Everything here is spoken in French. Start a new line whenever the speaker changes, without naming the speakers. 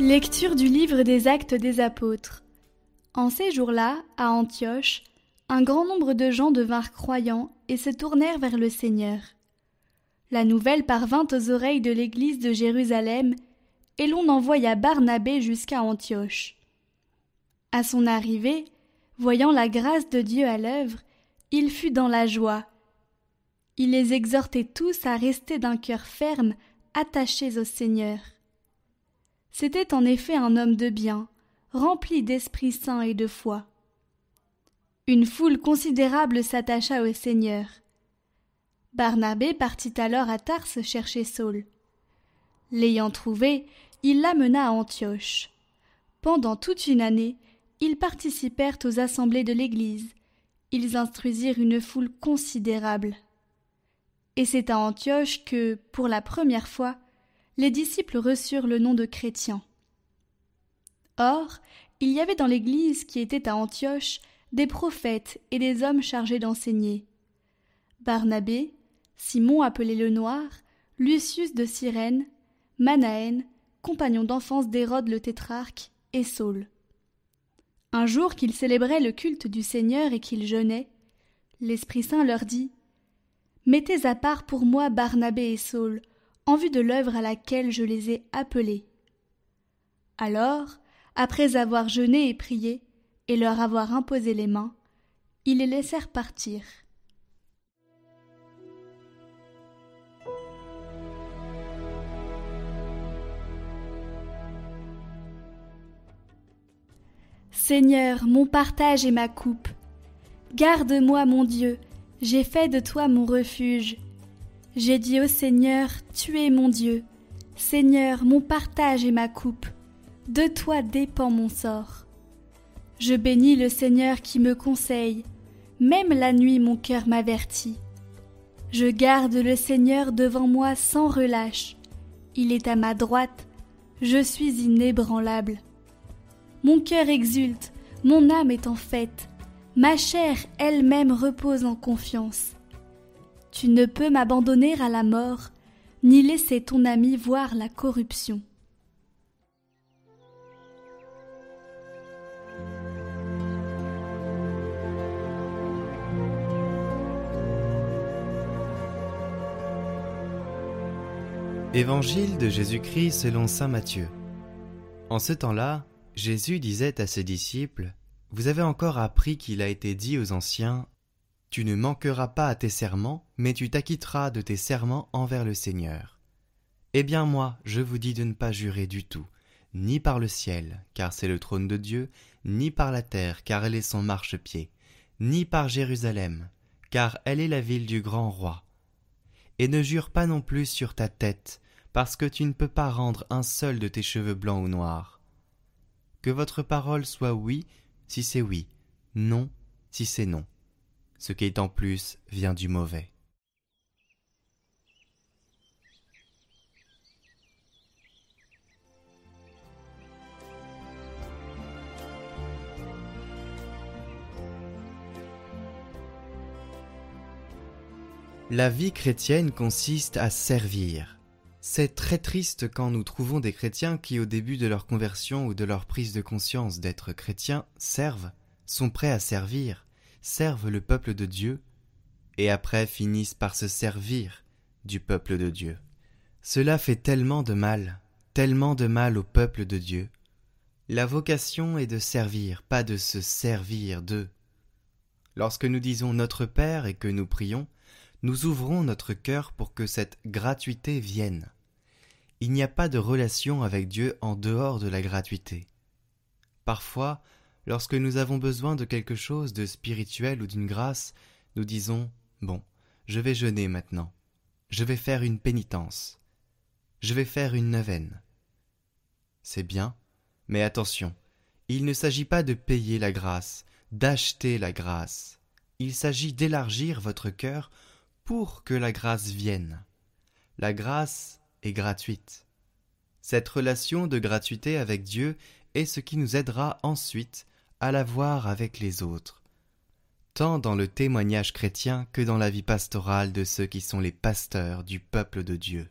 Lecture du livre des actes des apôtres. En ces jours-là, à Antioche, un grand nombre de gens devinrent croyants et se tournèrent vers le Seigneur. La nouvelle parvint aux oreilles de l'église de Jérusalem, et l'on envoya Barnabé jusqu'à Antioche. À son arrivée, voyant la grâce de Dieu à l'œuvre, il fut dans la joie. Il les exhortait tous à rester d'un cœur ferme, attachés au Seigneur. C'était en effet un homme de bien, rempli d'Esprit Saint et de foi. Une foule considérable s'attacha au Seigneur. Barnabé partit alors à Tarse chercher Saul. L'ayant trouvé, il l'amena à Antioche. Pendant toute une année, ils participèrent aux assemblées de l'Église. Ils instruisirent une foule considérable. Et c'est à Antioche que, pour la première fois, les disciples reçurent le nom de chrétiens. Or, il y avait dans l'Église qui était à Antioche des prophètes et des hommes chargés d'enseigner. Barnabé, Simon appelé le Noir, Lucius de Cyrène, Manaën, compagnon d'enfance d'Hérode le tétrarque, et Saul. Un jour qu'ils célébraient le culte du Seigneur et qu'ils jeûnaient, l'Esprit Saint leur dit Mettez à part pour moi Barnabé et Saul, en vue de l'œuvre à laquelle je les ai appelés. Alors, après avoir jeûné et prié, et leur avoir imposé les mains, ils les laissèrent partir. Seigneur, mon partage et ma coupe. Garde-moi, mon Dieu, j'ai fait de toi mon refuge. J'ai dit au Seigneur, tu es mon Dieu. Seigneur, mon partage et ma coupe. De toi dépend mon sort. Je bénis le Seigneur qui me conseille. Même la nuit mon cœur m'avertit. Je garde le Seigneur devant moi sans relâche. Il est à ma droite. Je suis inébranlable. Mon cœur exulte, mon âme est en fête. Ma chair elle-même repose en confiance. Tu ne peux m'abandonner à la mort, ni laisser ton ami voir la corruption.
Évangile de Jésus-Christ selon Saint Matthieu. En ce temps-là, Jésus disait à ses disciples vous avez encore appris qu'il a été dit aux anciens Tu ne manqueras pas à tes serments, mais tu t'acquitteras de tes serments envers le Seigneur. Eh bien moi, je vous dis de ne pas jurer du tout, ni par le ciel, car c'est le trône de Dieu, ni par la terre, car elle est son marchepied, ni par Jérusalem, car elle est la ville du grand roi. Et ne jure pas non plus sur ta tête, parce que tu ne peux pas rendre un seul de tes cheveux blancs ou noirs. Que votre parole soit oui si c'est oui, non si c'est non. Ce qui est en plus vient du mauvais. La vie chrétienne consiste à servir. C'est très triste quand nous trouvons des chrétiens qui, au début de leur conversion ou de leur prise de conscience d'être chrétiens, servent, sont prêts à servir, servent le peuple de Dieu, et après finissent par se servir du peuple de Dieu. Cela fait tellement de mal, tellement de mal au peuple de Dieu. La vocation est de servir, pas de se servir d'eux. Lorsque nous disons Notre Père et que nous prions, nous ouvrons notre cœur pour que cette gratuité vienne. Il n'y a pas de relation avec Dieu en dehors de la gratuité. Parfois, lorsque nous avons besoin de quelque chose de spirituel ou d'une grâce, nous disons Bon, je vais jeûner maintenant. Je vais faire une pénitence. Je vais faire une neuvaine. C'est bien, mais attention, il ne s'agit pas de payer la grâce, d'acheter la grâce. Il s'agit d'élargir votre cœur pour que la grâce vienne. La grâce est gratuite. Cette relation de gratuité avec Dieu est ce qui nous aidera ensuite à la voir avec les autres, tant dans le témoignage chrétien que dans la vie pastorale de ceux qui sont les pasteurs du peuple de Dieu.